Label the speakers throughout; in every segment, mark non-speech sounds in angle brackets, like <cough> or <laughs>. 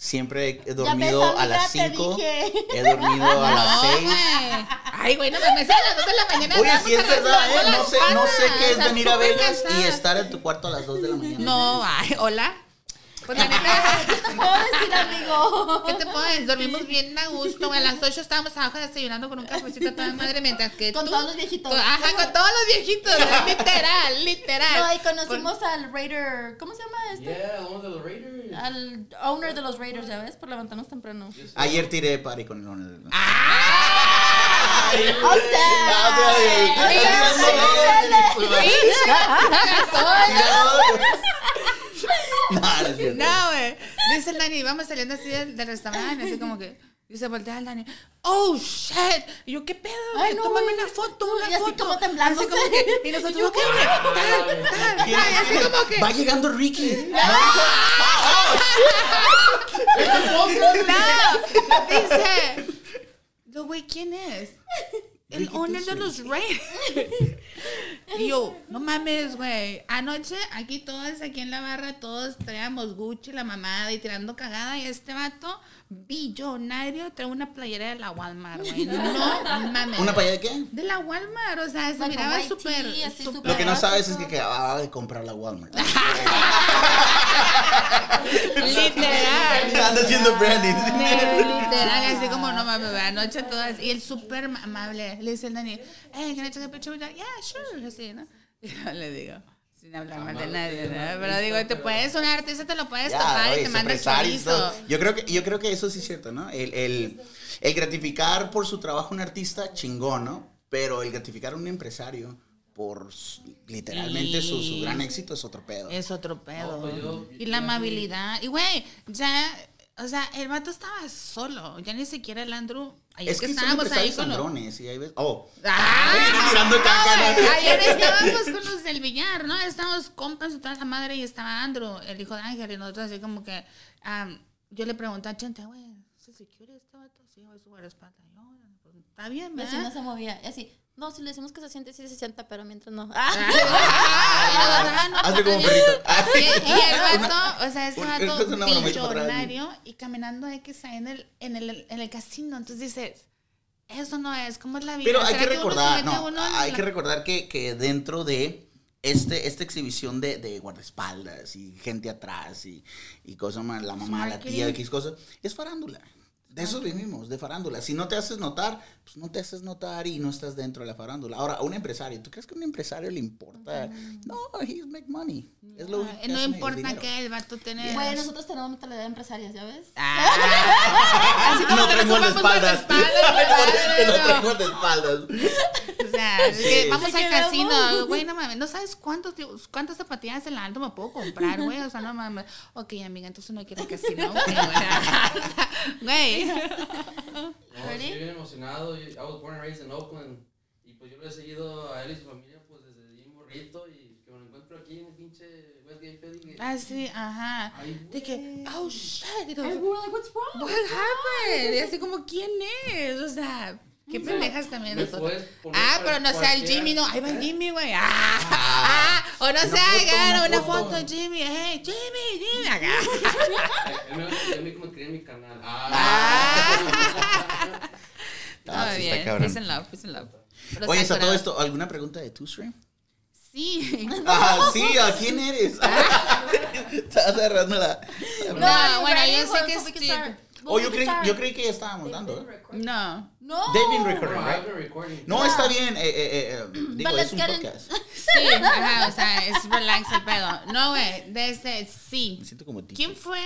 Speaker 1: Siempre he dormido a las
Speaker 2: te
Speaker 1: 5.
Speaker 2: dije.
Speaker 1: He dormido a las
Speaker 3: No,
Speaker 1: 6.
Speaker 3: güey. Ay, güey, no me a las 2 de la mañana.
Speaker 1: Oye, sí es verdad, ¿eh? No sé, no sé qué es venir a Vegas y estar en tu cuarto a las 2 de la mañana.
Speaker 3: No, ay, hola. Pues la neta,
Speaker 2: ¿Qué te puedo decir, amigo?
Speaker 3: ¿qué te puedo decir? Dormimos bien a gusto. A las 8 estábamos abajo desayunando con un cafecito a toda madre, mientras que
Speaker 2: Con
Speaker 3: tú-
Speaker 2: todos los viejitos.
Speaker 3: tú- Ajá, con todos los viejitos. literal, literal.
Speaker 2: No, y conocimos al Raider. ¿Cómo se llama este?
Speaker 4: Yeah, uno de los Raiders.
Speaker 2: Al owner de los Raiders, ¿ya ves? Por levantarnos temprano.
Speaker 1: Ayer tiré party con el owner.
Speaker 3: ¡Ah!
Speaker 2: ¡O sea! <laughs>
Speaker 1: No, no cierto.
Speaker 3: No, güey. Dice el Dani, vamos saliendo así del, del restaurante, así como que. Y se voltea el Dani, oh shit. Y yo, ¿qué pedo?
Speaker 2: Ay,
Speaker 3: güey?
Speaker 2: no,
Speaker 3: Tómame
Speaker 2: güey.
Speaker 3: una foto, una
Speaker 2: Y así
Speaker 3: foto.
Speaker 2: como temblando.
Speaker 3: Así como que, y nosotros, ok, güey, tal, tal, tal. Y así como que.
Speaker 1: Va llegando Ricky.
Speaker 3: No, <laughs> <laughs> dice. Yo, güey, ¿quién es? El owner de los Raiders. Y <laughs> yo, no mames, güey. Anoche, aquí todos, aquí en la barra, todos traíamos Gucci, la mamada y tirando cagada. Y este vato, billonario, trae una playera de la Walmart, güey. <laughs> No mames.
Speaker 1: ¿Una paya de qué?
Speaker 3: De la Walmart, o sea, se
Speaker 2: a
Speaker 3: miraba súper.
Speaker 1: Lo que no sabes es que acababa de comprar la Walmart. <laughs>
Speaker 3: Literal. <laughs>
Speaker 1: Anda haciendo branding.
Speaker 3: Literal, así como no mames, anoche todas. Y el súper amable. Le dice el Dani, hey, can I take a picture with that? Yeah, sure. Así, ¿no? Y yo le digo, sin hablar mal de nadie, ¿no? Pero digo, te puedes, un artista te lo puedes
Speaker 1: Ya, oye,
Speaker 3: y te manda el
Speaker 1: empresario y todo.
Speaker 3: chorizo.
Speaker 1: Yo creo que, yo creo que eso sí es cierto, ¿no? El, el, el gratificar por su trabajo a un artista, chingón, ¿no? Pero el gratificar a un empresario por literalmente su, su gran éxito es otro pedo.
Speaker 3: Es otro pedo.
Speaker 4: No, pues yo-
Speaker 3: y la amabilidad. Y güey, ya, o sea, el vato estaba solo. Ya ni siquiera el Andrew. Ayer
Speaker 1: Es
Speaker 3: que,
Speaker 1: que
Speaker 3: estábamos ahí con los.
Speaker 1: y ahí ves. Oh,
Speaker 3: ¡Ah!
Speaker 1: tirando ¿no?
Speaker 3: Ayer estábamos con los del billar, ¿no? Estábamos compas y toda la madre y estaba Andrew, el hijo de Ángel, y nosotros así como que. am, yo le pregunté a Chente, güey, ¿se secure este vato? Sí, güey, su guardaespaldas. Yo, pues, está bien,
Speaker 2: Y así no
Speaker 3: ¿verdad?
Speaker 2: se movía. Y así, no, si le decimos que se siente, sí se sienta, pero mientras no.
Speaker 3: Ah, <laughs>
Speaker 1: Hazle como
Speaker 3: está
Speaker 1: perrito. <laughs>
Speaker 3: Y, y el vato, o sea, ese
Speaker 1: Un-
Speaker 3: vato
Speaker 1: es
Speaker 3: billonario y caminando X en el, en el, en el casino. Entonces dices, eso no es, ¿cómo es la vida?
Speaker 1: Pero hay
Speaker 3: ¿Será
Speaker 1: que
Speaker 3: se
Speaker 1: recordar, no, hay
Speaker 3: la-
Speaker 1: que recordar que, que dentro de este, esta exhibición de, de guardaespaldas y gente atrás y, y cosas más, la mamá, la tía. X cosas, es farándula. De eso vivimos, de farándula. Si no te haces notar, pues no te haces notar y no estás dentro de la farándula. Ahora, a un empresario, ¿tú crees que a un empresario le importa? No, he's make money. Es lo único que
Speaker 3: No
Speaker 1: el
Speaker 3: importa que el vato tiene...
Speaker 2: Güey, nosotros tenemos mentalidad de empresarias, ¿ya ves?
Speaker 3: Ah, <laughs> así como
Speaker 1: No
Speaker 3: tomamos
Speaker 1: espaldas.
Speaker 3: guardaespaldas, <laughs>
Speaker 1: No traigo el de espaldas.
Speaker 3: O sea, es que
Speaker 1: Sí.
Speaker 3: vamos al casino, güey, no mames, no sabes cuántos, cuántas zapatillas en la alto me puedo comprar, güey, o sea, no mames. Ok, amiga, entonces no quiero el casino, güey. <laughs> <laughs> Güey.
Speaker 4: No, <laughs>
Speaker 2: Ready?
Speaker 4: estoy bien emocionado. Yo- I was born and raised in Oakland. Y pues yo lo he seguido a él y su familia pues desde bien morrito. Y que me lo encuentro aquí en el pinche Westgate Fed. y que-
Speaker 3: Ah, sí, ajá. De que, oh, shit. Y
Speaker 2: And
Speaker 3: todos,
Speaker 2: we were like, what's wrong?
Speaker 3: What happened? Y así como, ¿quién es? O sea, qué pendejas también nosotros. Ah, pero no sea el. Jimmy, no. Ahí va el Jimmy, güey. Ah, ah, o no sea, agarra
Speaker 1: una foto.
Speaker 3: foto, Jimmy. Hey, Jimmy, Jimmy. <laughs> Acá.
Speaker 4: Él me, él me como quería mi canal.
Speaker 3: Ah.
Speaker 1: Ah, <laughs> sí está
Speaker 3: bien. Peace and love, peace and love.
Speaker 1: Oye,
Speaker 3: está
Speaker 1: a todo esto, ¿alguna pregunta de tu stream?
Speaker 3: Sí. <laughs>
Speaker 1: Ah, sí, ¿a quién eres? Estás agarrando la.
Speaker 3: No, bueno, yo sé que
Speaker 2: so
Speaker 1: Oh, yo creí, yo creí que ya estábamos dando. ¿eh?
Speaker 3: No.
Speaker 2: No.
Speaker 1: They've been
Speaker 4: No,
Speaker 1: recording, right?
Speaker 4: been recording.
Speaker 1: No,
Speaker 3: Ah.
Speaker 1: está bien. Eh, eh, eh, eh, digo,
Speaker 2: But
Speaker 1: es un podcast. <laughs>
Speaker 3: Sí, ajá, o sea, es relax el pedo. No, güey, desde sí.
Speaker 1: Me siento como ti.
Speaker 3: ¿Quién fue?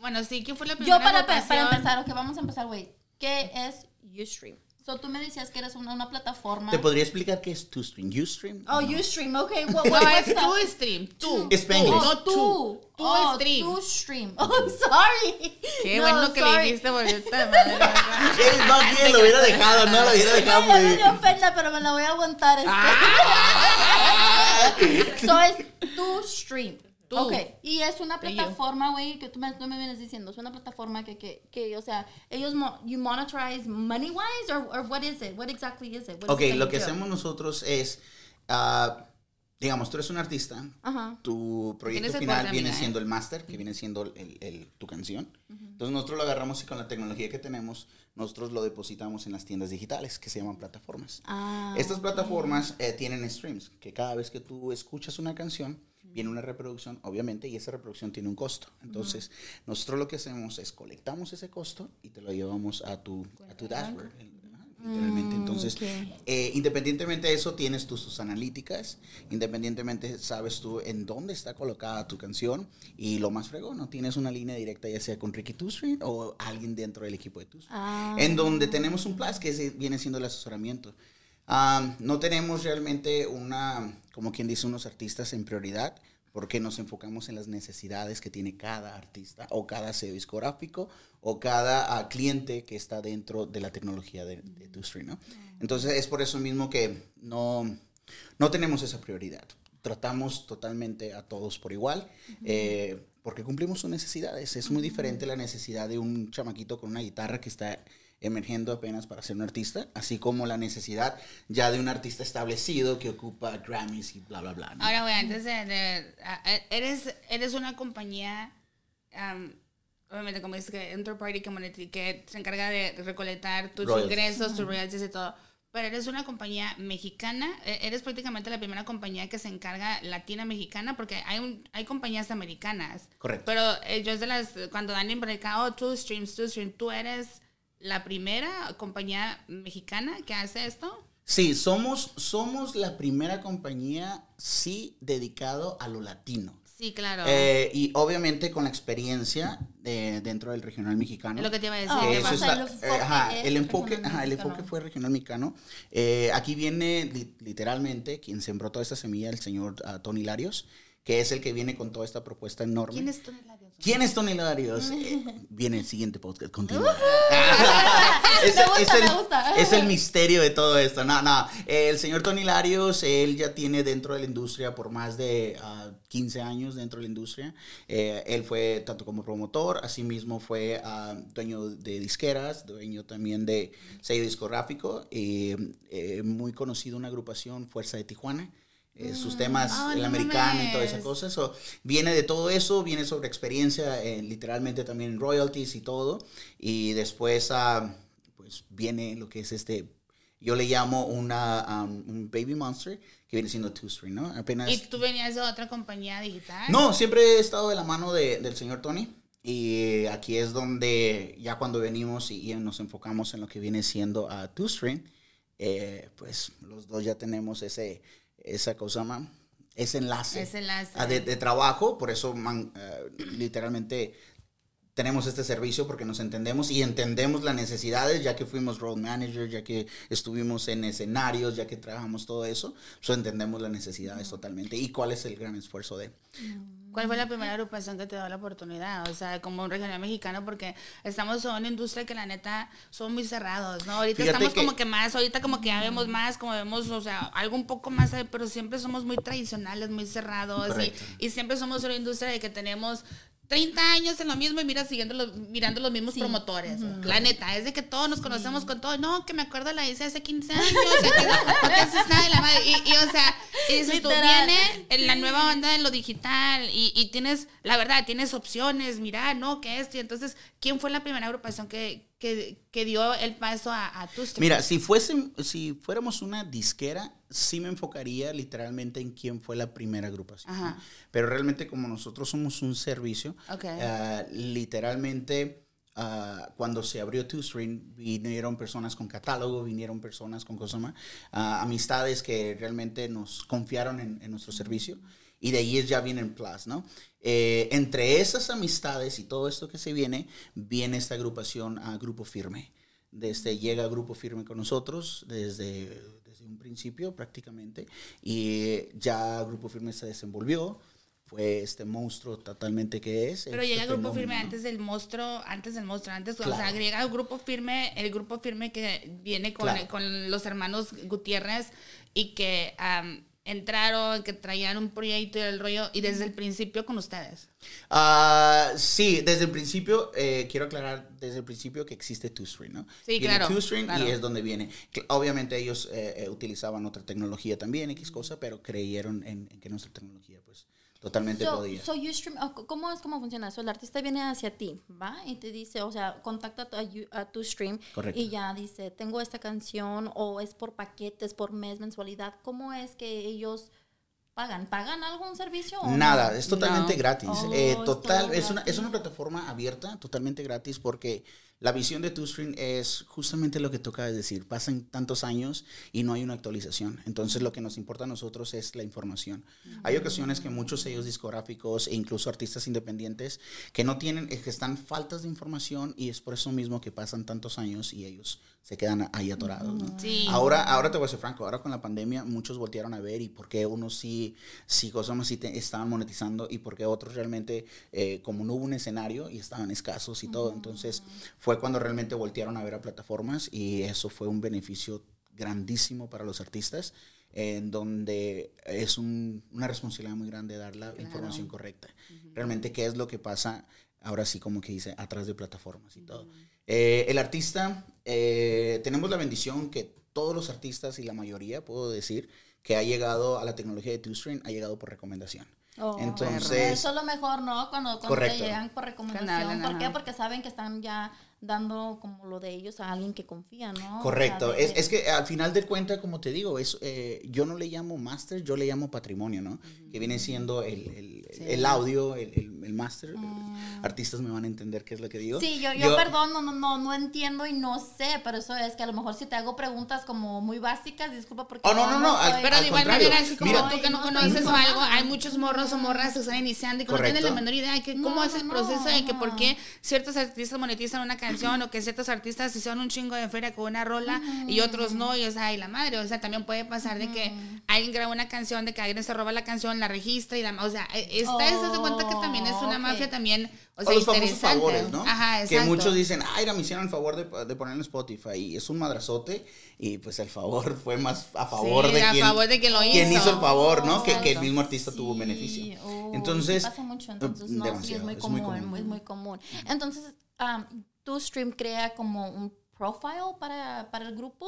Speaker 3: Bueno, sí, ¿quién fue la primera
Speaker 2: Yo para, para
Speaker 3: votación?
Speaker 2: empezar, ok, vamos a empezar, güey. ¿Qué es Ustream? So, tú me decías que eres una, una plataforma.
Speaker 1: ¿Te podría explicar qué es tu stream? ¿Ustream?
Speaker 2: Oh,
Speaker 1: No.
Speaker 2: Ustream, ok. <laughs> What,
Speaker 3: No,
Speaker 2: what,
Speaker 3: es
Speaker 2: what's
Speaker 3: tu
Speaker 2: that?
Speaker 3: stream, tú.
Speaker 1: Spanglish.
Speaker 2: Oh,
Speaker 3: No, tú.
Speaker 2: oh,
Speaker 3: stream.
Speaker 2: Tu stream. <laughs> Oh, sorry.
Speaker 3: Qué
Speaker 2: No,
Speaker 3: bueno que le
Speaker 2: sorry.
Speaker 3: dijiste, boleta <laughs> madre.
Speaker 1: Eh, más bien lo hubiera dejado, no lo hubiera dejado.
Speaker 2: Ya me dio pena, pero me la voy a aguantar. Este.
Speaker 3: Ah.
Speaker 2: so, es tu stream.
Speaker 3: Tú.
Speaker 2: Ok, y es una plataforma, güey, que tú me, tú me vienes diciendo, es una plataforma que, que, que o sea, ellos, mo you monetize money-wise, or, or what is it? What exactly is it? What is
Speaker 1: Ok,
Speaker 2: it that
Speaker 1: lo que
Speaker 2: do?
Speaker 1: hacemos nosotros es, ah, digamos, tú eres un artista,
Speaker 2: Ajá.
Speaker 1: tu proyecto final viene
Speaker 3: ¿eh?
Speaker 1: siendo el máster, que viene siendo el, el- tu canción. Entonces nosotros lo agarramos y con la tecnología que tenemos, nosotros lo depositamos en las tiendas digitales que se llaman plataformas.
Speaker 2: Ah,
Speaker 1: Estas plataformas eh, tienen streams, que cada vez que tú escuchas una canción, viene una reproducción, obviamente, y esa reproducción tiene un costo. Entonces, nosotros lo que hacemos es colectamos ese costo y te lo llevamos a tu, a tu dashboard. Literalmente.
Speaker 2: Mm,
Speaker 1: Entonces, eh, independientemente de eso, tienes tus, tus analíticas, independientemente sabes tú en dónde está colocada tu canción y lo más fregón, ¿no? Tienes una línea directa ya sea con Ricky Street o alguien dentro del equipo de Two Street
Speaker 2: Ah.
Speaker 1: en donde tenemos un plus que es- viene siendo el asesoramiento. Ah, no tenemos realmente una, como quien dice, unos artistas en prioridad porque nos enfocamos en las necesidades que tiene cada artista o cada sello discográfico o cada ah, cliente que está dentro de la tecnología de, de ¿no? Entonces es por eso mismo que no, no tenemos esa prioridad. Tratamos totalmente a todos por igual, eh, porque cumplimos sus necesidades. Es muy diferente la necesidad de un chamaquito con una guitarra que está emergiendo apenas para ser un artista, así como la necesidad ya de un artista establecido que ocupa Grammys y bla, bla, bla. ¿no?
Speaker 3: Ahora, güey, antes de... eres, eres una compañía... am, obviamente, como dices, que third party que, moneti- que se encarga de recolectar tus
Speaker 1: Royalties.
Speaker 3: ingresos, tus royalties y todo. Pero eres una compañía mexicana, e- eres prácticamente la primera compañía que se encarga latina mexicana, porque hay, un, hay compañías americanas.
Speaker 1: Correcto.
Speaker 3: Pero eh, yo es de las, cuando dan en break, oh, two streams, two streams, tú eres la primera compañía mexicana que hace esto.
Speaker 1: Sí, somos, somos la primera compañía, sí, dedicado a lo latino.
Speaker 3: Sí, claro.
Speaker 1: Eh, y obviamente con la experiencia de- dentro del regional mexicano.
Speaker 3: lo que te iba a decir.
Speaker 2: Oh,
Speaker 1: Eso
Speaker 2: el enfoque
Speaker 1: eh, ajá, el enfoque, ajá, el enfoque fue regional mexicano. Eh, aquí viene li- literalmente quien sembró toda esta semilla, el señor ah, Tony Larios, que es el que viene con toda esta propuesta enorme.
Speaker 3: ¿Quién es Tony Larios?
Speaker 1: ¿Quién es Tony Larios? <laughs> Eh, viene el siguiente podcast contigo. <laughs> <laughs>
Speaker 2: Me gusta,
Speaker 1: el,
Speaker 2: gusta.
Speaker 1: es el misterio de todo esto. No, no. Eh, el señor Tony Larios, él ya tiene dentro de la industria por más de ah, 15 años dentro de la industria. Eh, él fue tanto como promotor, asimismo fue ah, dueño de disqueras, dueño también de sello discográfico, y eh, muy conocido una agrupación, Fuerza de Tijuana. Eh, sus temas,
Speaker 3: Ah,
Speaker 1: el
Speaker 3: no
Speaker 1: americano y toda esa cosa. So, viene de todo eso, viene sobre experiencia, eh, literalmente también royalties y todo. Y después, ah, pues viene lo que es este, yo le llamo una, um, un baby monster, que viene siendo Two String, ¿no? Apenas.
Speaker 3: ¿Y tú venías de otra compañía digital?
Speaker 1: No, siempre he estado de la mano de- del señor Tony. Y aquí es donde ya cuando venimos y, y nos enfocamos en lo que viene siendo a Two String, eh, pues los dos ya tenemos ese, esa cosa, man, ese enlace,
Speaker 3: Ese enlace.
Speaker 1: de, de trabajo. Por eso, man, eh, literalmente tenemos este servicio porque nos entendemos y entendemos las necesidades, ya que fuimos road manager, ya que estuvimos en escenarios, ya que trabajamos todo eso, pues entendemos las necesidades totalmente y cuál es el gran esfuerzo de...
Speaker 3: ¿Cuál fue la primera agrupación que te dio la oportunidad? O sea, como un regional mexicano, porque estamos en una industria que la neta son muy cerrados, ¿no? Ahorita
Speaker 1: Fíjate
Speaker 3: estamos
Speaker 1: que-
Speaker 3: como que más, ahorita como que ya vemos más, como vemos, o sea, algo un poco más, pero siempre somos muy tradicionales, muy cerrados. Y siempre somos una industria de que tenemos 30 años en lo mismo y mira, siguiendo los, mirando los mismos promotores. La neta, es de que todos nos conocemos con todo. No, que me acuerdo la hice hace 15 años. <laughs> o sea, que no, no te haces nada de la madre. Y, y, o sea, y dices tú,
Speaker 2: Literal.
Speaker 3: viene en la nueva banda de lo digital y, y tienes, la verdad, tienes opciones, mira, no, que esto. Y entonces, ¿quién fue la primera agrupación que, que, que dio el paso a, a stream?
Speaker 1: Mira, si, fuese, si fuéramos una disquera, sí me enfocaría literalmente en quién fue la primera agrupación.
Speaker 3: Ajá.
Speaker 1: Pero realmente como nosotros somos un servicio, ah, literalmente ah, cuando se abrió Two String, vinieron personas con catálogo, vinieron personas con cosas más, ah, amistades que realmente nos confiaron en, en nuestro servicio. Y de ahí ya viene el plus, ¿no? Eh, entre esas amistades y todo esto que se viene, viene esta agrupación a Grupo Firme. Desde llega Grupo Firme con nosotros desde, desde un principio prácticamente y ya Grupo Firme se desenvolvió, fue este monstruo totalmente que es.
Speaker 3: Pero
Speaker 1: este
Speaker 3: llega el grupo
Speaker 1: fenómeno,
Speaker 3: firme
Speaker 1: ¿no?
Speaker 3: antes del monstruo, antes del monstruo, antes, o
Speaker 1: Claro.
Speaker 3: sea, llega el grupo firme, el grupo firme que viene con,
Speaker 1: Claro.
Speaker 3: con los hermanos Gutiérrez y que am, entraron, que traían un proyecto y el rollo, y desde el principio con ustedes.
Speaker 1: Ah, sí, desde el principio, eh, quiero aclarar desde el principio que existe Two-String, ¿no?
Speaker 3: Sí,
Speaker 1: Viene
Speaker 3: claro,
Speaker 1: Two-String
Speaker 3: claro.
Speaker 1: y es donde viene. Obviamente ellos eh, eh, utilizaban otra tecnología también, X cosa, pero creyeron en, en que nuestra tecnología, pues, totalmente
Speaker 2: So,
Speaker 1: podía.
Speaker 2: so you stream, oh, ¿Cómo es cómo funciona? So, el artista viene hacia ti, ¿va? Y te dice, o sea, contacta a tu, a you- a tu stream
Speaker 1: Correcto.
Speaker 2: y ya dice, tengo esta canción o es por paquetes, por mes, mensualidad. ¿Cómo es que ellos pagan? ¿Pagan algún servicio? o no?
Speaker 1: Nada, es totalmente
Speaker 3: No.
Speaker 1: gratis.
Speaker 2: Oh,
Speaker 1: Eh, total, es una,
Speaker 2: gratis.
Speaker 1: es una plataforma abierta, totalmente gratis, porque la visión de TuStream es justamente lo que toca decir. Pasan tantos años y no hay una actualización. Entonces, lo que nos importa a nosotros es la información. Hay ocasiones que muchos sellos discográficos e incluso artistas independientes que no tienen, eh, que están faltas de información y es por eso mismo que pasan tantos años y ellos se quedan ahí atorados. ¿no?
Speaker 3: Sí.
Speaker 1: Ahora, ahora te voy a ser franco, ahora con la pandemia muchos voltearon a ver y por qué unos sí, sí, cosas más sí te- estaban monetizando y por qué otros realmente, eh, como no hubo un escenario y estaban escasos y todo, entonces fue cuando realmente voltearon a ver a plataformas y eso fue un beneficio grandísimo para los artistas, en donde es un- una responsabilidad muy grande dar la información correcta. Realmente qué es lo que pasa, ahora sí como que dice, atrás de plataformas y todo. Eh, el artista, eh, tenemos la bendición que todos los artistas y la mayoría, puedo decir, que ha llegado a la tecnología de TuStream, ha llegado por recomendación.
Speaker 2: Oh,
Speaker 1: Entonces-
Speaker 2: Eso es lo mejor, ¿no? Cuando, cuando te llegan por recomendación.
Speaker 3: hablan,
Speaker 2: ¿Por qué? Porque saben que están ya dando como lo de ellos a alguien que confía, ¿no? O sea,
Speaker 1: Correcto.
Speaker 2: de-
Speaker 1: Es, es que al final de cuenta, como te digo, es, eh, yo no le llamo master, yo le llamo patrimonio, ¿no? Que viene siendo el, el- el audio, el, el, el master. Artistas me van a entender qué es lo que digo.
Speaker 2: Mm. Sí, yo, yo, perdón, no, no, no, no entiendo y no sé, pero eso es que a lo mejor si te hago preguntas como muy básicas, disculpa porque...
Speaker 1: Oh, no, no, no, al-
Speaker 2: soy-
Speaker 3: Pero
Speaker 1: Al
Speaker 3: de igual
Speaker 1: contrario,
Speaker 3: manera, así como
Speaker 1: mira-
Speaker 3: tú que no
Speaker 2: No,
Speaker 3: conoces
Speaker 2: no,
Speaker 3: o algo,
Speaker 2: no.
Speaker 3: hay muchos morros o morras que están iniciando y que no
Speaker 1: Correcto.
Speaker 3: tienen la menor idea de que, cómo
Speaker 2: No,
Speaker 3: es el
Speaker 2: no,
Speaker 3: proceso de que
Speaker 2: no.
Speaker 3: por qué ciertos artistas monetizan una canción o que ciertos artistas hicieron un chingo de feria con una rola y otros no, y o sea, y la madre, o sea, también puede pasar de que alguien graba una canción, de que alguien se roba la canción, la registra y la, o sea, e- está de cuenta que también es una
Speaker 2: Oh,
Speaker 3: mafia también, o
Speaker 1: O
Speaker 3: sea,
Speaker 1: los famosos favores, ¿no?
Speaker 3: Ajá,
Speaker 1: que
Speaker 3: exacto.
Speaker 1: muchos dicen, ay, mira, me hicieron el favor de, de poner en Spotify y es un madrazote y pues el favor fue más a favor
Speaker 3: Sí,
Speaker 1: de
Speaker 3: a
Speaker 1: quien,
Speaker 3: favor de quien lo
Speaker 1: quien
Speaker 3: hizo.
Speaker 1: el favor, ¿no? Que, que el mismo artista tuvo un beneficio.
Speaker 2: oh,
Speaker 1: Entonces,
Speaker 2: sí pasa mucho, entonces
Speaker 1: eh,
Speaker 2: no, sí, es muy
Speaker 1: es
Speaker 2: común,
Speaker 1: muy
Speaker 2: muy
Speaker 1: común.
Speaker 2: es muy común. Entonces, um, tu stream crea como un profile para, para el grupo.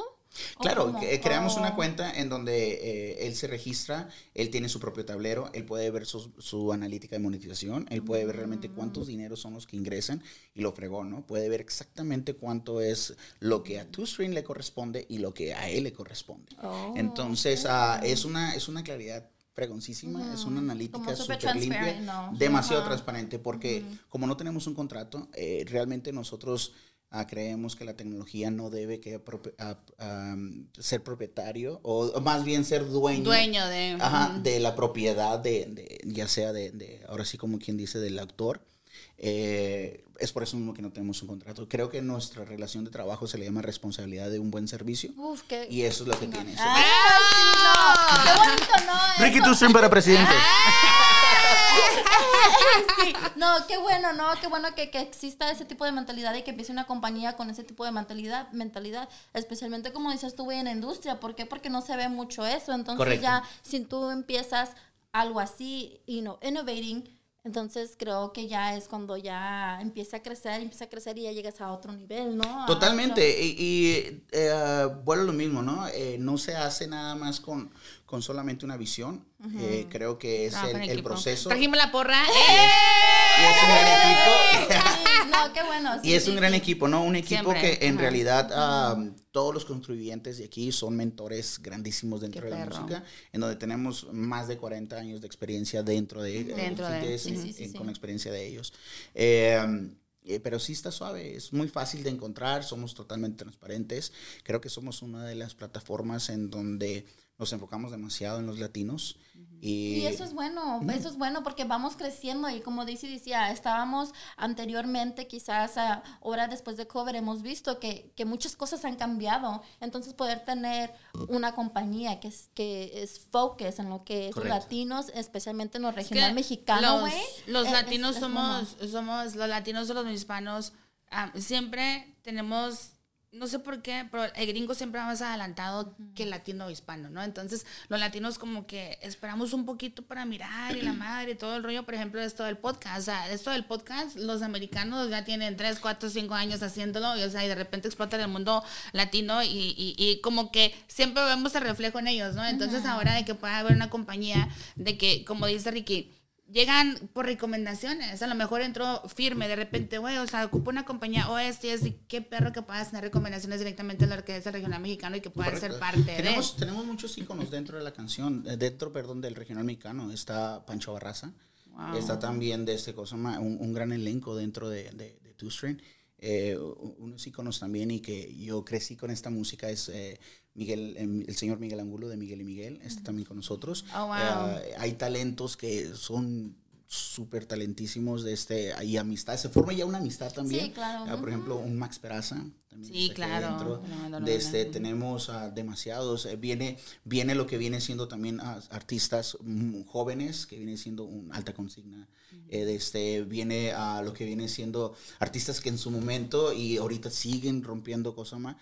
Speaker 2: ¿O
Speaker 1: Claro, que- creamos una cuenta en donde eh, él se registra, él tiene su propio tablero, él puede ver su, su analítica de monetización, él puede ver realmente
Speaker 2: Mm.
Speaker 1: cuántos dineros son los que ingresan y lo fregó, ¿no? Puede ver exactamente cuánto es lo que a TuStream le corresponde y lo que a él le corresponde.
Speaker 2: Oh,
Speaker 1: Entonces, ah, es, una, es una claridad fregoncísima, es una analítica
Speaker 2: súper
Speaker 1: limpia,
Speaker 2: ¿no?
Speaker 1: demasiado transparente, porque como no tenemos un contrato, eh, realmente nosotros ah, creemos que la tecnología no debe que apropi- ah, ah, ser propietario, o, o más bien ser dueño,
Speaker 3: Dueño de...
Speaker 1: ajá, de la propiedad, de, de- ya sea de, de, ahora sí como quien dice, del autor. Eh, es por eso mismo que no tenemos un contrato. Creo que nuestra relación de trabajo se le llama responsabilidad de un buen servicio.
Speaker 2: Uf, qué...
Speaker 1: Y eso es lo que tiene.
Speaker 2: Ay, sí, no. Qué bonito, ¿no?
Speaker 1: Ricky TuStream para presidente. <laughs>
Speaker 2: Sí, no, qué bueno, ¿no? Qué bueno que, que exista ese tipo de mentalidad y que empiece una compañía con ese tipo de mentalidad, mentalidad, especialmente como dices tú, güey, en la industria. ¿Por qué? Porque no se ve mucho eso. Entonces
Speaker 1: Correcto.
Speaker 2: ya, si tú empiezas algo así, you know, innovating, entonces creo que ya es cuando ya empieza a crecer, empieza a crecer y ya llegas a otro nivel, ¿no? A
Speaker 1: Totalmente, y, y, eh, vuelvo a lo mismo, ¿no? Eh, no se hace nada más con, con solamente una visión, Eh, creo que es
Speaker 3: Trabajo
Speaker 1: el, el
Speaker 3: equipo.
Speaker 1: proceso.
Speaker 3: Trajimos la porra.
Speaker 1: Y es un gran equipo.
Speaker 2: otro- Sí, no, qué bueno. <laughs>
Speaker 1: Y es
Speaker 2: sí,
Speaker 1: un gran
Speaker 2: sí.
Speaker 1: equipo, ¿no? Un equipo
Speaker 3: Siempre,
Speaker 1: que en
Speaker 3: ajá.
Speaker 1: realidad todos los contribuyentes de aquí son mentores grandísimos dentro
Speaker 3: Qué
Speaker 1: de la
Speaker 3: perro.
Speaker 1: música, en donde tenemos más de 40 años de experiencia dentro de,
Speaker 3: Dentro de-
Speaker 1: en- con la experiencia de ellos. Eh, eh, pero sí está suave, es muy fácil de encontrar, somos totalmente transparentes. Creo que somos una de las plataformas en donde nos enfocamos demasiado en los latinos. Y,
Speaker 2: Y eso es bueno, eso es bueno porque vamos creciendo y como dice decía, estábamos anteriormente, quizás ah, ahora después de COVID hemos visto que, que muchas cosas han cambiado, entonces poder tener una compañía que es, que es focus en lo que es los
Speaker 1: Correcto.
Speaker 2: latinos, especialmente en lo
Speaker 3: Es que
Speaker 2: regional mexicano,
Speaker 3: los-
Speaker 2: güey.
Speaker 3: Los,
Speaker 2: es-
Speaker 3: latinos
Speaker 2: es- es
Speaker 3: somos, somos, los latinos o los hispanos, ah, siempre tenemos, no sé por qué, pero el gringo siempre va más adelantado que el latino o hispano, ¿no? Entonces, los latinos como que esperamos un poquito para mirar y la <clears throat> madre y todo el rollo, por ejemplo, esto del podcast, o sea, esto del podcast, los americanos ya tienen 3, 4, 5 años haciéndolo y, o sea, y de repente explota en el mundo latino y, y, y como que siempre vemos el reflejo en ellos, ¿no? Entonces, ahora de que pueda haber una compañía, de que, como dice Ricky, llegan por recomendaciones. A lo mejor entró firme de repente, güey, o sea, ocupa una compañía o este, es qué perro que puedas tener recomendaciones directamente de la orquesta regional mexicano y que puedan ser parte
Speaker 1: tenemos,
Speaker 3: de.
Speaker 1: Tenemos muchos íconos dentro de la canción, eh, dentro, perdón, del regional mexicano. Está Pancho Barraza. Está también de este cosa, un, un gran elenco dentro de, de, de Two String. Eh, unos íconos también y que yo crecí con esta música es eh, Miguel, em, el señor Miguel Angulo de Miguel y Miguel, está también con nosotros.
Speaker 3: Oh, wow.
Speaker 1: Eh, hay talentos que son súper talentísimos de este hay amistad se forma ya una amistad también
Speaker 2: Sí, claro.
Speaker 1: Ah, por ejemplo un Max Peraza también
Speaker 3: Sí, claro.
Speaker 1: adentro.
Speaker 3: No, no, no,
Speaker 1: de
Speaker 3: no.
Speaker 1: tenemos ah, demasiados eh, viene viene lo que viene siendo también ah, artistas mm, jóvenes que viene siendo un alta consigna eh, de este viene a lo que viene siendo artistas que en su momento y ahorita siguen rompiendo cosas más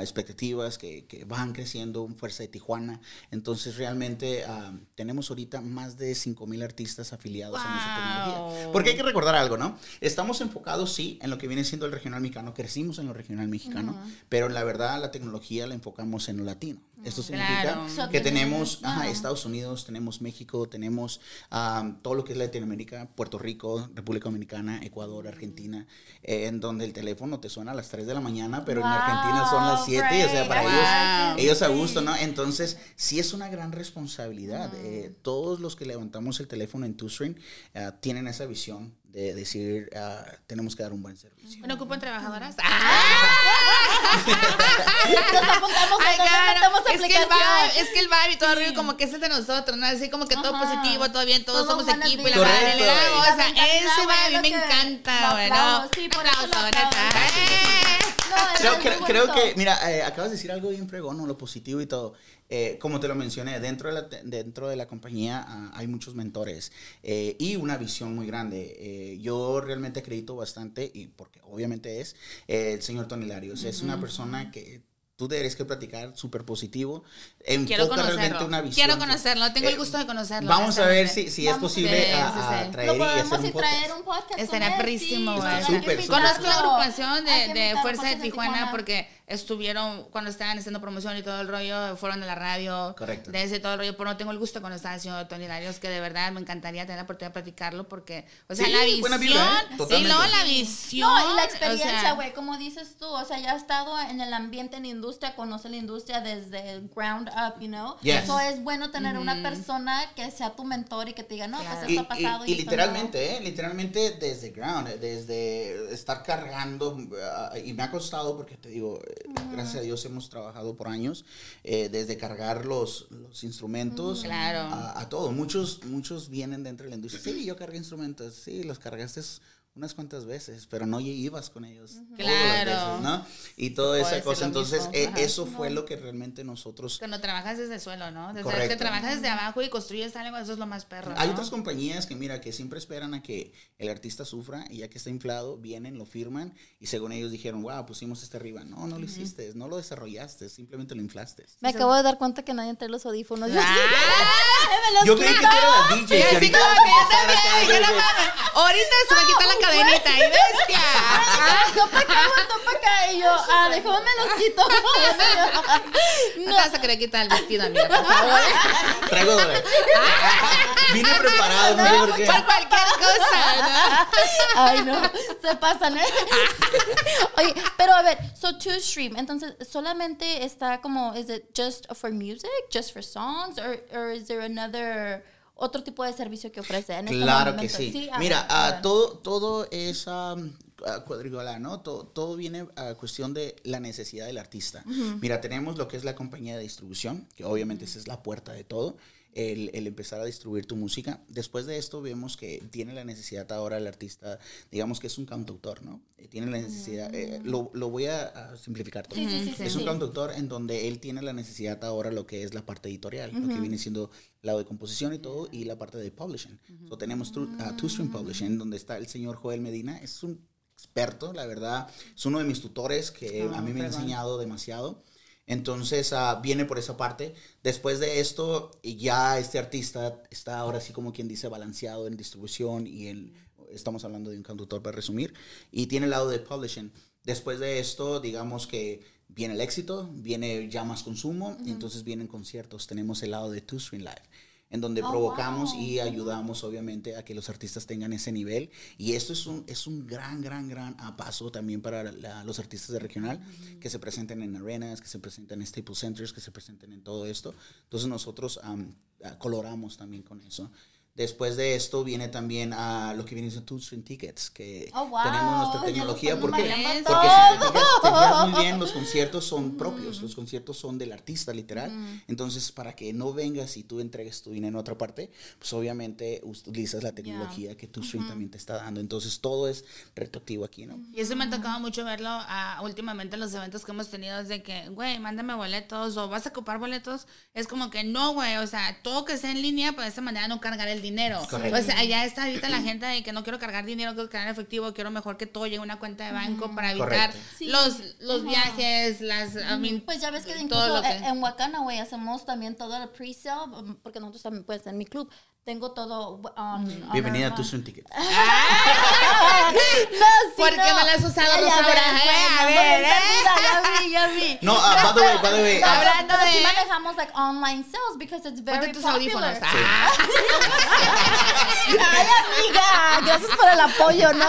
Speaker 1: expectativas que, que van creciendo un fuerza de Tijuana entonces realmente ah, tenemos ahorita más de 5000 artistas afiliados a nuestra tecnología
Speaker 3: Wow.
Speaker 1: porque hay que recordar algo no estamos enfocados sí en lo que viene siendo el regional mexicano crecimos en lo regional mexicano pero la verdad la tecnología la enfocamos en lo latino esto significa
Speaker 3: Claro.
Speaker 2: So
Speaker 1: que tenemos ajá. Estados Unidos, tenemos México, tenemos am, todo lo que es Latinoamérica, Puerto Rico, República Dominicana, Ecuador, Argentina, eh, en donde el teléfono te suena a las 3 de la mañana, pero en Argentina son las 7, o sea, para
Speaker 3: Wow.
Speaker 1: ellos, ellos a gusto, ¿no? Entonces, sí es una gran responsabilidad. Eh, todos los que levantamos el teléfono en TuString ah, tienen esa visión de decir, ah, tenemos que dar un buen servicio.
Speaker 3: Bueno, ocupan trabajadoras. <laughs> <laughs>
Speaker 2: Nos apuntamos a nos
Speaker 3: claro.
Speaker 2: Metemos
Speaker 3: es que el vibe, es que el vibe y todo arriba como que es el de nosotros, ¿no? Así como que todo
Speaker 2: Ajá.
Speaker 3: positivo, todo bien, todos
Speaker 2: Todo
Speaker 3: somos equipo y la madre le. O sea, ese vibe a mí me encanta, bueno.
Speaker 2: sí, por eso
Speaker 1: Creo, creo, que, mira, eh, acabas de decir algo bien fregón, ¿no? lo positivo y todo. Eh, como te lo mencioné, dentro de la, dentro de la compañía ah, hay muchos mentores eh, y una visión muy grande. Eh, yo realmente acredito bastante, y porque obviamente es, eh, el señor Tony Larios. Es una persona que tú deberías que platicar súper positivo.
Speaker 3: Quiero
Speaker 1: Enfoca realmente
Speaker 3: conocerlo.
Speaker 1: una visión.
Speaker 3: Quiero conocerlo, tengo el
Speaker 1: Eh,
Speaker 3: gusto de conocerlo.
Speaker 1: Vamos a ver si, si es posible
Speaker 3: sí,
Speaker 1: a,
Speaker 3: sí,
Speaker 1: a
Speaker 3: sí.
Speaker 1: traer
Speaker 2: Lo
Speaker 1: y hacer
Speaker 2: podemos
Speaker 1: un
Speaker 2: y traer un podcast.
Speaker 3: Estaría perrísimo,
Speaker 2: sí.
Speaker 3: Conozco la agrupación de, de Fuerza de
Speaker 2: Fuerzas
Speaker 3: Tijuana porque estuvieron cuando estaban haciendo promoción y todo el rollo, fueron de la radio.
Speaker 1: Correcto.
Speaker 3: De ese todo el rollo, pero no tengo el gusto cuando estaba haciendo Tony Larios, que de verdad me encantaría tener la oportunidad de platicarlo porque, o sea,
Speaker 1: Sí,
Speaker 3: la
Speaker 1: buena
Speaker 3: visión.
Speaker 1: vibra, ¿eh?
Speaker 3: sí, no, la visión.
Speaker 2: No, y la
Speaker 3: o
Speaker 2: experiencia,
Speaker 3: sea,
Speaker 2: güey, como dices tú, o sea, ya ha estado en el ambiente, en la industria, conoce la industria desde el ground up, you know.
Speaker 1: Yes.
Speaker 2: Eso es bueno tener una persona que sea tu mentor y que te diga, no,
Speaker 3: Claro.
Speaker 2: pues
Speaker 1: Y,
Speaker 2: esto ha pasado.
Speaker 1: y- y
Speaker 2: no".
Speaker 1: literalmente, ¿eh? literalmente desde ground, desde estar cargando, ah, y me ha costado porque te digo, gracias a Dios hemos trabajado por años, eh, desde cargar los, los instrumentos
Speaker 3: Claro.
Speaker 1: a, a todo. Muchos, muchos vienen dentro de la industria. Sí, yo cargué instrumentos, sí, los cargaste unas cuantas veces, pero no ibas con ellos. todas las
Speaker 3: Claro.
Speaker 1: veces, ¿no? Y toda
Speaker 3: Puede
Speaker 1: esa cosa. Entonces, eh,
Speaker 3: ajá.
Speaker 1: eso fue lo que realmente nosotros
Speaker 3: Cuando trabajas desde el suelo, ¿no? Desde
Speaker 1: Correcto.
Speaker 3: que trabajas desde abajo y construyes algo, eso es lo más perro.
Speaker 1: Hay
Speaker 3: ¿no?
Speaker 1: otras compañías que, mira, que siempre esperan a que el artista sufra y ya que está inflado, vienen, lo firman y según ellos dijeron, wow, pusimos este arriba. No, no lo hiciste, no lo desarrollaste, simplemente lo inflaste.
Speaker 2: Me acabo de dar cuenta que nadie trae los audífonos. <laughs> Yo,
Speaker 3: ¡Ah!
Speaker 1: creí que eras la DJ.
Speaker 3: Así
Speaker 1: ahorita
Speaker 3: como que yo también, no ahorita se me quita la cadenita y bestia.
Speaker 2: No para acá, no para acá. Y yo, ah, déjame me los quito. <laughs>
Speaker 3: No te vas a querer quitar el vestido, amiga, por favor.
Speaker 1: Traigo dólares. Vine preparado, no sé por qué.
Speaker 3: Por cualquier cosa,
Speaker 2: Ay, no, se pasan, ¿eh? Oye, pero a ver, so to stream, entonces, ¿solamente está como, is it just for music, just for songs, or, or is there another, otro tipo de servicio que ofrece en este
Speaker 1: Claro que sí.
Speaker 2: a
Speaker 1: Mira,
Speaker 2: ver, a
Speaker 1: ah,
Speaker 2: ver.
Speaker 1: todo, todo es um, ah, cuadrigola, ¿no? Todo, todo viene a cuestión de la necesidad del artista. Mira, tenemos lo que es la compañía de distribución, que obviamente esa es la puerta de todo. El, el empezar a distribuir tu música. Después de esto vemos que tiene la necesidad ahora el artista, digamos que es un cantautor, ¿no? Eh, Tiene la necesidad, eh, lo, lo voy a, a simplificar todo.
Speaker 2: Sí, sí, sí,
Speaker 1: es un cantautor en donde él tiene la necesidad ahora lo que es la parte editorial, lo que viene siendo lado de composición y todo, y la parte de publishing. So, tenemos Two, uh, Two Stream Publishing, donde está el señor Joel Medina, es un experto, la verdad, es uno de mis tutores que
Speaker 3: Ah,
Speaker 1: a mí me ha enseñado demasiado. Entonces ah, viene por esa parte. Después de esto, y ya este artista está ahora sí como quien dice balanceado en distribución y en, estamos hablando de un cantautor para resumir, y tiene el lado de publishing. Después de esto, digamos que viene el éxito, viene ya más consumo, y entonces vienen conciertos. Tenemos el lado de Two Stream Live. En donde
Speaker 2: Oh,
Speaker 1: provocamos
Speaker 2: wow.
Speaker 1: y ayudamos obviamente a que los artistas tengan ese nivel. Y esto es un, es un gran, gran, gran paso también para la- los artistas de regional que se presenten en arenas, que se presenten en Staples Centers, que se presenten en todo esto. Entonces nosotros ah, coloramos también con eso. Después de esto viene también a lo que viene siendo Two Tickets, que
Speaker 2: Oh, wow.
Speaker 1: tenemos nuestra tecnología.
Speaker 2: están
Speaker 3: mareando
Speaker 1: porque si te fijas, te fijas muy bien, los conciertos son propios, los conciertos son del artista, literal. Entonces, para que no vengas y tú entregues tu dinero en otra parte, pues obviamente utilizas la tecnología que tu stream también te está dando. Entonces, todo es retroactivo aquí, ¿no?
Speaker 3: Y eso me ha tocado mucho verlo últimamente en los eventos que hemos tenido, es de que, güey, mándame boletos o vas a ocupar boletos. Es como que no, güey, o sea, todo que sea en línea, pues de esa manera no cargar el dinero.
Speaker 1: Correcto.
Speaker 3: O sea, ya está ahorita la gente de que no quiero cargar dinero, quiero cargar efectivo, quiero mejor que todo llegue a una cuenta de banco para evitar.
Speaker 2: Sí.
Speaker 3: los, los viajes, las, I mean,
Speaker 2: Pues ya ves que incluso
Speaker 3: lo que-
Speaker 2: en- Wakana, güey, hacemos también todo el pre-sale, um, porque nosotros también, pues, en mi club, tengo todo um, on
Speaker 1: Bienvenida
Speaker 2: our-
Speaker 1: a tu stream ticket.
Speaker 2: No, sí,
Speaker 3: ¿Por qué no. la has usado, Rosa
Speaker 2: güey,
Speaker 3: A
Speaker 2: no,
Speaker 3: ver,
Speaker 2: no,
Speaker 1: ah, by the way, by the way, ah,
Speaker 3: Hablando
Speaker 2: sí
Speaker 3: de-
Speaker 2: manejamos like online sales because it's very
Speaker 3: tus
Speaker 2: popular.
Speaker 3: audífonos. <laughs> Ah.
Speaker 2: Ay, amiga, gracias por el apoyo, ¿no?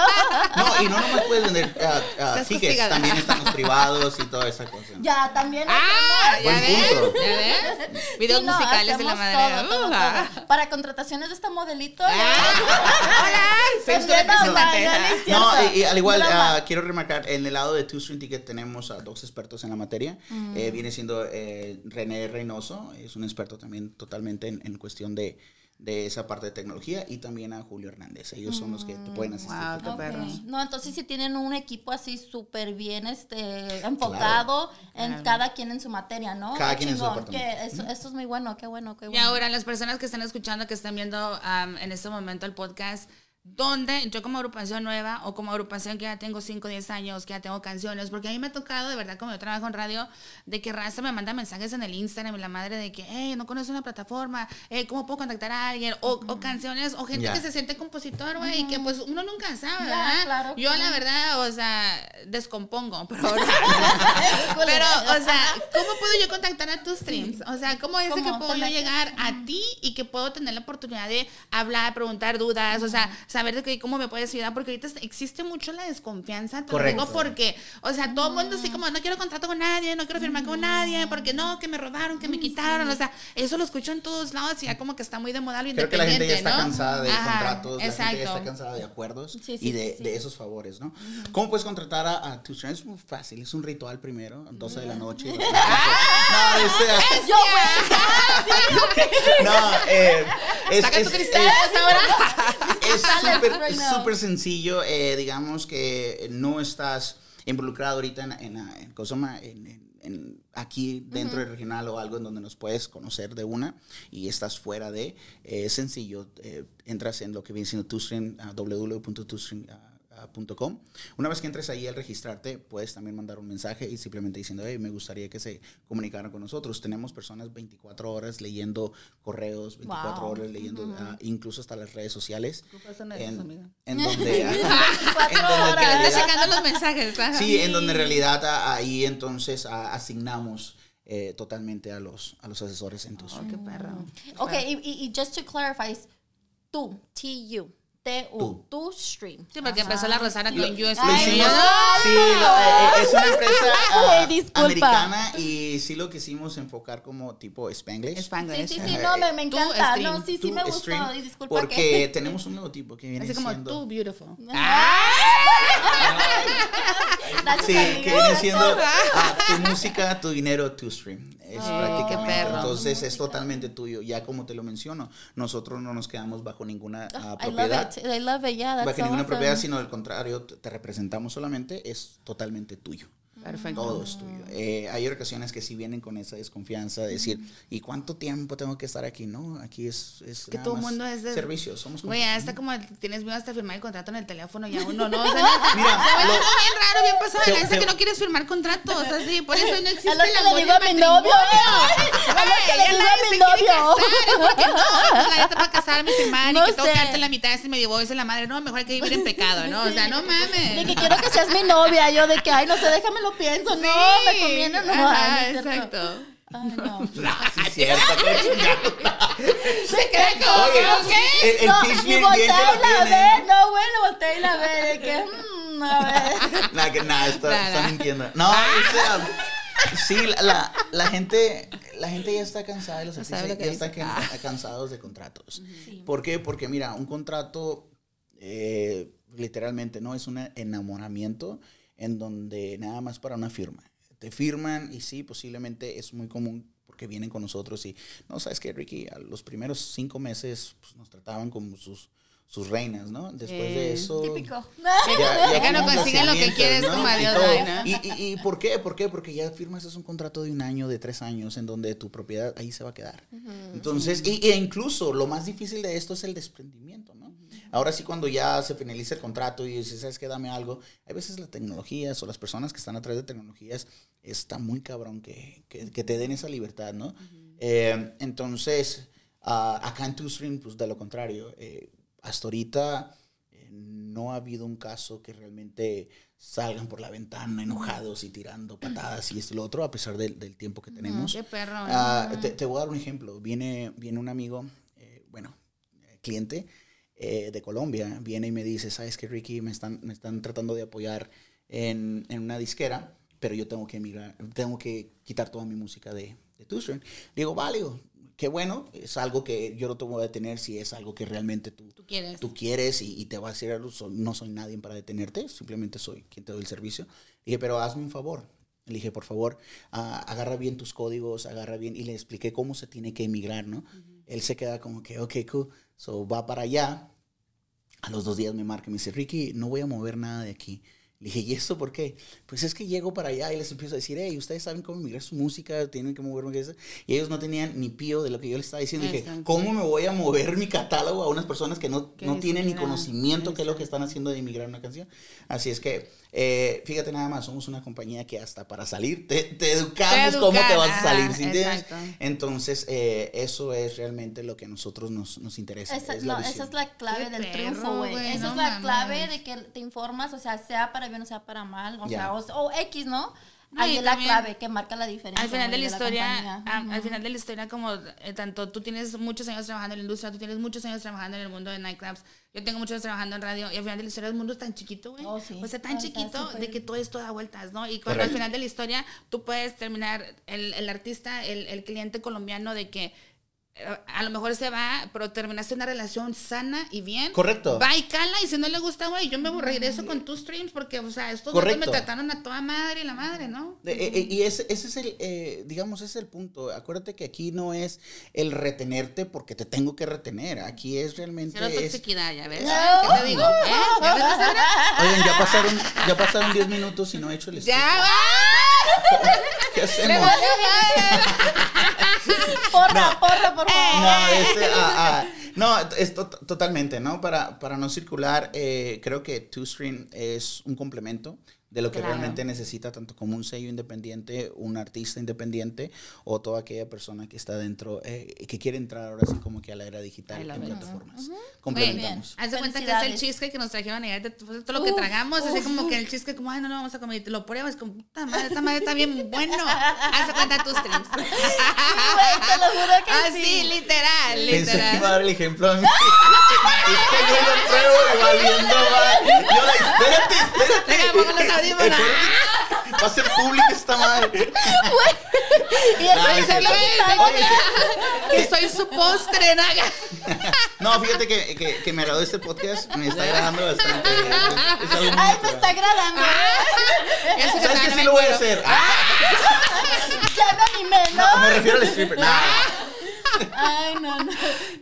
Speaker 1: no, y no nomás puedes vender ah, ah,
Speaker 3: Estás
Speaker 1: tickets, también están los privados y toda esa cosa.
Speaker 2: Ya, también.
Speaker 3: Ah, ya
Speaker 1: Buen
Speaker 3: ves, ya ves. Videos
Speaker 2: Sí, no,
Speaker 3: musicales de la madre.
Speaker 2: todo, todo,
Speaker 3: Uh, ah.
Speaker 2: todo. Para contrataciones de esta modelito.
Speaker 3: Hola, <laughs> soy
Speaker 2: no,
Speaker 3: representante.
Speaker 2: no,
Speaker 1: y, y al igual, ah, quiero remarcar, en el lado de Two String Ticket tenemos a dos expertos en la materia.
Speaker 2: Mm.
Speaker 1: Eh, viene siendo eh, René Reynoso, es un experto también totalmente en, en cuestión de, de esa parte de tecnología, y también a Julio Hernández. Ellos son los que te pueden asistir.
Speaker 3: Wow, qué
Speaker 1: totalmente.
Speaker 3: perros.
Speaker 2: Ok. No, entonces si tienen un equipo así súper bien este, enfocado en cada quien en su materia, ¿no?
Speaker 1: Cada quien en su
Speaker 2: que eso, eso es muy bueno, qué bueno, qué
Speaker 3: Y
Speaker 2: bueno.
Speaker 3: ahora, las personas que están escuchando, que están viendo am, en este momento el podcast, donde yo como agrupación nueva o como agrupación que ya tengo 5 o 10 años, que ya tengo canciones, porque a mí me ha tocado, de verdad, como yo trabajo en radio, de que Raza me manda mensajes en el Instagram y la madre de que, hey, no conoces una plataforma, eh, ¿cómo puedo contactar a alguien? O, o canciones, o gente que se siente compositor, güey, y que pues uno nunca sabe, ¿verdad?
Speaker 2: claro.
Speaker 3: Yo la verdad, o sea, descompongo, pero <laughs> Pero, o sea, ¿cómo puedo yo contactar a tus streams? O sea, ¿cómo es de que
Speaker 2: ¿Cómo
Speaker 3: puedo yo llegar a ti y que puedo tener la oportunidad de hablar, preguntar dudas, o sea, saber de que cómo me puedes ayudar? Porque ahorita existe mucho la desconfianza, te lo
Speaker 1: Correcto.
Speaker 3: digo porque, o sea, todo el mundo así como, no quiero contrato con nadie, no quiero firmar con nadie, porque no, que me robaron, que me quitaron, o sea, eso lo escucho en todos lados y ya como que está muy de moda lo
Speaker 1: Creo que la gente ya está
Speaker 3: ¿no?
Speaker 1: cansada de
Speaker 3: Ajá,
Speaker 1: contratos, la gente ya está
Speaker 3: exacto.
Speaker 1: cansada de acuerdos
Speaker 2: Sí, sí,
Speaker 1: y de,
Speaker 2: sí,
Speaker 1: de esos favores, ¿no? ¿Cómo puedes contratar a, a tu? Es muy fácil, es un ritual primero, a 12 de la noche. <laughs> no, este,
Speaker 2: Yo, güey. <laughs>
Speaker 1: no, eh, es,
Speaker 3: Saca tu
Speaker 1: es-
Speaker 3: cristal
Speaker 1: es-
Speaker 3: ahora. <laughs>
Speaker 1: es súper sencillo. eh, digamos que no estás involucrado ahorita en, en, en. En- en- aquí dentro del regional o algo en donde nos puedes conocer de una y estás fuera de. eh, es sencillo. eh, entras en lo que viene siendo Tustream, uh, www.tustream.com. Una vez que entres ahí al registrarte, puedes también mandar un mensaje y simplemente diciendo, hey, me gustaría que se comunicaran con nosotros. Tenemos personas 24 horas leyendo correos, 24
Speaker 2: Wow.
Speaker 1: horas leyendo ah, incluso hasta las redes sociales. En, <laughs> en donde... en donde en
Speaker 3: checando los mensajes.
Speaker 1: Sí, en donde en realidad a- ahí entonces asignamos eh, totalmente a los, a los asesores en tus...
Speaker 3: Oh, qué perro.
Speaker 2: Ok, y, y, just to clarify, tú, T-U, T-U, tu stream.
Speaker 3: Sí, porque empezó la Rosana con
Speaker 1: hicimos,
Speaker 2: no.
Speaker 1: sí, lo- eh, eh, es una empresa <laughs> ah, americana y sí lo quisimos enfocar como tipo Spanglish.
Speaker 2: Sí,
Speaker 3: Spanglish.
Speaker 2: sí, sí,
Speaker 1: Ajá,
Speaker 2: no, me, me
Speaker 3: tú,
Speaker 2: encanta.
Speaker 3: stream.
Speaker 2: No, sí, sí me
Speaker 1: stream,
Speaker 2: gustó. Y disculpa
Speaker 1: porque
Speaker 2: que... <laughs>
Speaker 1: tenemos un nuevo tipo que viene
Speaker 3: Así como
Speaker 1: siendo...
Speaker 3: tú, beautiful.
Speaker 2: Gracias, <laughs>
Speaker 1: Sí, que viene siendo ah, tu música, tu dinero, tu stream. Es
Speaker 3: Oh,
Speaker 1: prácticamente.
Speaker 3: perro.
Speaker 1: Entonces es totalmente tuyo. Ya como te lo menciono, nosotros no nos quedamos bajo ninguna ah,
Speaker 2: I love
Speaker 1: propiedad.
Speaker 2: it. I love it. Yeah, that's
Speaker 1: bajo ninguna propiedad, sino al contrario, te representamos solamente, es totalmente tuyo.
Speaker 3: Perfecto.
Speaker 1: Todo es tuyo. Eh, hay ocasiones que sí vienen con esa desconfianza de decir, ¿y cuánto tiempo tengo que estar aquí? No, aquí es, es
Speaker 3: Que
Speaker 1: nada
Speaker 3: todo el mundo es de.
Speaker 1: servicio. Somos como-
Speaker 3: hasta como tienes miedo hasta firmar el contrato en el teléfono y a uno no. <laughs> O sea,
Speaker 1: Mira, lo-
Speaker 3: bien raro, bien pasado.
Speaker 1: Te-
Speaker 3: de lanza que no quieres firmar contratos. Así, por eso no <laughs> existe
Speaker 2: Es <laughs> lo que le
Speaker 3: y
Speaker 2: digo a mi novio. Es lo que le
Speaker 3: ya
Speaker 2: digo a mi novio.
Speaker 3: porque no, la neta para casarme, firmar
Speaker 2: No
Speaker 3: y que tengo que darte la mitad si me divorcio la madre. No, mejor hay que vivir en pecado, ¿no? O sea, no
Speaker 2: De
Speaker 3: mames.
Speaker 2: que quiero que seas mi novia. Yo de que, ay, no sé, déjame lo pienso. No, me conviene no.
Speaker 3: Ajá,
Speaker 2: Ay, no es cierto.
Speaker 3: exacto.
Speaker 2: Ay, no. <laughs>
Speaker 1: No, sí es cierto, qué chingado. <laughs>
Speaker 3: Se cree como, ¿qué?
Speaker 1: el, el
Speaker 2: no,
Speaker 1: pitch
Speaker 2: y
Speaker 1: bien, bien
Speaker 2: volteé
Speaker 1: lo
Speaker 2: la ve, no, bueno, volteé y la ve, de que, mm, a ver. <laughs>
Speaker 1: Nada, que nada, está,
Speaker 3: Nada.
Speaker 1: está mintiendo. No, o sea, sí, la, la, la gente, la gente ya está cansada de los artistas,
Speaker 3: lo
Speaker 1: ya está
Speaker 3: dice.
Speaker 1: can-
Speaker 3: Ah.
Speaker 1: cansados de contratos.
Speaker 2: Sí.
Speaker 1: ¿Por qué? Porque mira, un contrato, eh, literalmente, ¿no? Es un enamoramiento en donde nada más para una firma. Te firman y sí, posiblemente es muy común porque vienen con nosotros y, no, sabes que Ricky, a los primeros cinco meses pues, nos trataban como sus, sus reinas, ¿no? Después de
Speaker 3: Eh,
Speaker 1: eso...
Speaker 2: Típico.
Speaker 3: Ya <laughs> no consiguen lo que quieres,
Speaker 1: ¿no?
Speaker 3: como
Speaker 1: Y
Speaker 3: adiós.
Speaker 1: ¿Y, y, y por qué? ¿Por qué? Porque ya firmas es un contrato de un año, de tres años, en donde tu propiedad ahí se va a quedar. Entonces, y, e incluso lo más difícil de esto es el desprendimiento, ¿no? Ahora sí, cuando ya se finaliza el contrato y dices, ¿sabes qué? Dame algo. Hay veces las tecnologías o las personas que están atrás de tecnologías, está muy cabrón que, que, que te den esa libertad, ¿no? Eh, entonces, ah, acá en TwoStream, pues de lo contrario, eh, hasta ahorita eh, no ha habido un caso que realmente salgan por la ventana enojados y tirando patadas y esto y lo otro, a pesar del, del tiempo que tenemos.
Speaker 3: Qué perro.
Speaker 1: Ah, te, te voy a dar un ejemplo. Viene, viene un amigo, eh, bueno, cliente eh, de Colombia, viene y me dice, ¿sabes qué, Ricky? Me están, me están tratando de apoyar en, en una disquera, pero yo tengo que emigrar, tengo que quitar toda mi música de, de TuStream. Digo, vale, qué bueno, es algo que yo no te voy a detener si es algo que realmente tú,
Speaker 3: Tú quieres.
Speaker 1: tú quieres y, y te va a decir no soy nadie para detenerte, simplemente soy quien te doy el servicio. Le dije, pero hazme un favor. Le dije, por favor, agarra bien tus códigos, agarra bien, y le expliqué cómo se tiene que emigrar, ¿no? Él se queda como que, ok, cool. So va para allá. A los dos días me marca y me dice, Ricky, no voy a mover nada de aquí. Le dije, ¿y eso por qué? Pues es que llego para allá y les empiezo a decir, hey, ustedes saben cómo migrar su música, tienen que moverme. que eso". Y ellos no tenían ni pío de lo que yo les estaba diciendo. Dije. ¿cómo me voy a mover mi catálogo a unas personas que no, no tienen ni conocimiento qué es lo que están haciendo de emigrar una canción? Así es que, eh, fíjate nada más, somos una compañía que hasta para salir te, te educamos
Speaker 3: Te
Speaker 1: cómo te vas a salir, ¿sí
Speaker 3: exacto.
Speaker 1: Entonces, eh, eso es realmente lo que a nosotros nos, nos interesa.
Speaker 2: Esa,
Speaker 1: es la
Speaker 2: no, esa es la clave
Speaker 3: Qué
Speaker 2: del
Speaker 3: perro,
Speaker 2: triunfo, güey. Esa
Speaker 3: no
Speaker 2: es la clave de que te informas, o sea, sea para bien o sea para mal, o
Speaker 1: Ya.
Speaker 2: sea, o, o X, ¿no?
Speaker 3: No,
Speaker 2: Ahí es la clave que marca la diferencia.
Speaker 3: Al final de la historia,
Speaker 2: compañía.
Speaker 3: a-
Speaker 2: Ujú.
Speaker 3: al final de la historia, como eh, tanto tú tienes muchos años trabajando en la industria, tú tienes muchos años trabajando en el mundo de nightclubs, yo tengo muchos años trabajando en radio, y al final de la historia el mundo es tan chiquito, güey.
Speaker 2: Oh, sí.
Speaker 3: O sea, tan
Speaker 2: Ah, está
Speaker 3: chiquito
Speaker 2: súper-
Speaker 3: de que todo esto da vueltas, ¿no? Y cuando al final de la historia tú puedes terminar, el, el artista, el, el cliente colombiano, de que a lo mejor se va, pero terminaste una relación sana y bien.
Speaker 1: Correcto.
Speaker 3: Va y cala, y si no le gusta, güey, yo me regreso con tus streams, porque, o sea, estos vatos me
Speaker 1: Correcto.
Speaker 3: trataron a toda madre y la madre, ¿no?
Speaker 1: De- eh, eh, y ese, ese es el, eh, digamos, ese es el punto. Acuérdate que aquí no es el retenerte porque te tengo que retener. Aquí es realmente...
Speaker 3: Cero
Speaker 1: es-
Speaker 3: toxicidad, ya ves.
Speaker 2: No.
Speaker 3: ¿Qué te digo? ¿Eh? ¿Ya ves?
Speaker 1: Oigan, ya pasaron, ya pasaron 10 minutos y no he hecho el
Speaker 3: Ya
Speaker 1: sticker.
Speaker 3: va. <laughs>
Speaker 1: ¿Qué hacemos?
Speaker 3: Valió <laughs> madre.
Speaker 2: Porra, porra, por favor.
Speaker 1: No, <laughs> este, ah, ah, no, es to- totalmente, ¿no? Para, para no circular, eh, creo que TwoStream es un complemento de lo que
Speaker 2: Claro.
Speaker 1: realmente necesita tanto como un sello independiente, un artista independiente o toda aquella persona que está dentro, eh, que quiere entrar ahora sí como que a la era digital en
Speaker 3: it.
Speaker 1: plataformas.
Speaker 3: Güey,
Speaker 1: Complementamos.
Speaker 3: haz de cuenta que es el cheesecake que nos trajeron de todo lo que
Speaker 2: Uf,
Speaker 3: tragamos, así como que el cheesecake, como, ay, no lo vamos a comer, y te lo pruebas, como, puta madre, esta madre está bien bueno. Haz de cuenta tus streams.
Speaker 2: Sí, güey, te lo juro que
Speaker 3: Así,
Speaker 2: sí.
Speaker 3: literal,
Speaker 1: Pensé que iba a
Speaker 3: literal.
Speaker 1: dar el ejemplo a mí. <laughs> es que yo lo pruebo y valiendo mal. Yo la, espérate, espérate.
Speaker 3: Deja, audífonos.
Speaker 1: Espérate. Va a ser pública esta madre.
Speaker 2: Y eso
Speaker 1: Dale,
Speaker 2: es lo que está
Speaker 1: Oye,
Speaker 3: Que soy su postre, naga. <laughs>
Speaker 1: No, fíjate que, que, que me agradó este podcast. Me está agradando bastante. Es algo muy
Speaker 2: Ay, me
Speaker 1: natural.
Speaker 2: está agradando. <laughs>
Speaker 3: Eso
Speaker 1: ¿Sabes
Speaker 3: que
Speaker 1: sí
Speaker 3: me
Speaker 1: lo voy a hacer? Ah, <laughs>
Speaker 2: Ya me animé,
Speaker 1: no,
Speaker 2: ¿no?
Speaker 1: me refiero al stripper. Nah.
Speaker 2: Ay, no, no.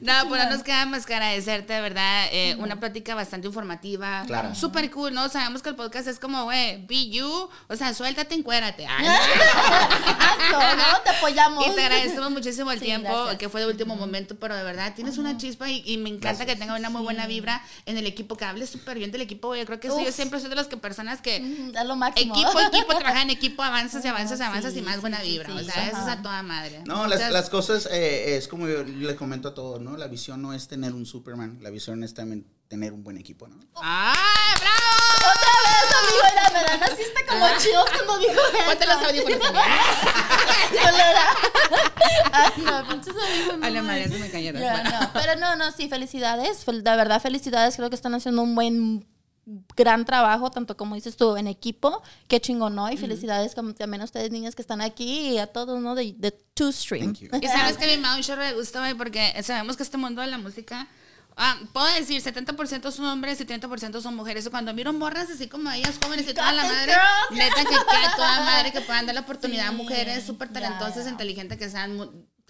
Speaker 3: No, pues no nos queda más que agradecerte, de verdad. eh, Una plática bastante informativa.
Speaker 1: Claro.
Speaker 3: Súper cool, ¿no? Sabemos que el podcast es como, güey, be you. O sea, suéltate, encuérate. Ay,
Speaker 2: Hazlo, ¿no? Te apoyamos.
Speaker 3: Y te agradecemos muchísimo el
Speaker 2: Sí,
Speaker 3: tiempo,
Speaker 2: gracias.
Speaker 3: que fue de último momento, pero de verdad tienes una chispa y, y me encanta
Speaker 1: Gracias.
Speaker 3: que tenga una muy buena vibra en el equipo, que hables súper bien del equipo. güey. Yo creo que eso, yo siempre soy de las que personas que
Speaker 2: Es lo máximo.
Speaker 3: equipo, equipo, trabajan en equipo, <laughs> avanzas y avanzas y
Speaker 2: Ah,
Speaker 3: avanzas
Speaker 2: sí,
Speaker 3: y más
Speaker 2: sí,
Speaker 3: buena vibra.
Speaker 2: sí,
Speaker 3: o sea, eso es a toda madre.
Speaker 1: No, las, las cosas eh, es como yo yo le comento a todos, ¿no? La visión no es tener un Superman, la visión es también tener un buen equipo, ¿no?
Speaker 3: ¡Ay, bravo!
Speaker 2: Otra vez, amigo, era, ¿verdad? Naciste como chido cuando dijo <laughs> eso. <laughs> <laughs>
Speaker 3: Ponte los audífonos.
Speaker 2: Ay, no, pinches amigos. no
Speaker 3: A la madre, eso me cayeron.
Speaker 2: Ya, no, pero no, no, sí, felicidades. Fel- De verdad, felicidades. Creo que están haciendo un buen, gran trabajo, tanto como dices tú, en equipo. Qué chingón, ¿no? Y felicidades como también a ustedes, niñas, que están aquí y a todos, ¿no? De, de Two Stream.
Speaker 1: Thank you. <laughs>
Speaker 3: Y sabes que a me da un chorro de gusto, güey, porque sabemos que este mundo de la música, ah, puedo decir, 70% son hombres y 30% son mujeres. Cuando miro morras así como ellas, jóvenes y toda la madre,
Speaker 2: girls.
Speaker 3: neta que queda toda madre que puedan dar la oportunidad a mujeres súper talentosas,
Speaker 2: ya.
Speaker 3: inteligentes, que sean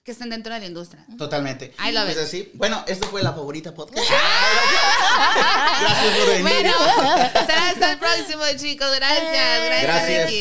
Speaker 3: que estén dentro de la industria.
Speaker 1: Totalmente.
Speaker 3: I love
Speaker 1: es
Speaker 3: it.
Speaker 1: así. Bueno, esto fue la favorita podcast. <laughs> Gracias por venir.
Speaker 3: Bueno, será hasta el próximo, chicos. Gracias. Gracias,
Speaker 1: Gracias.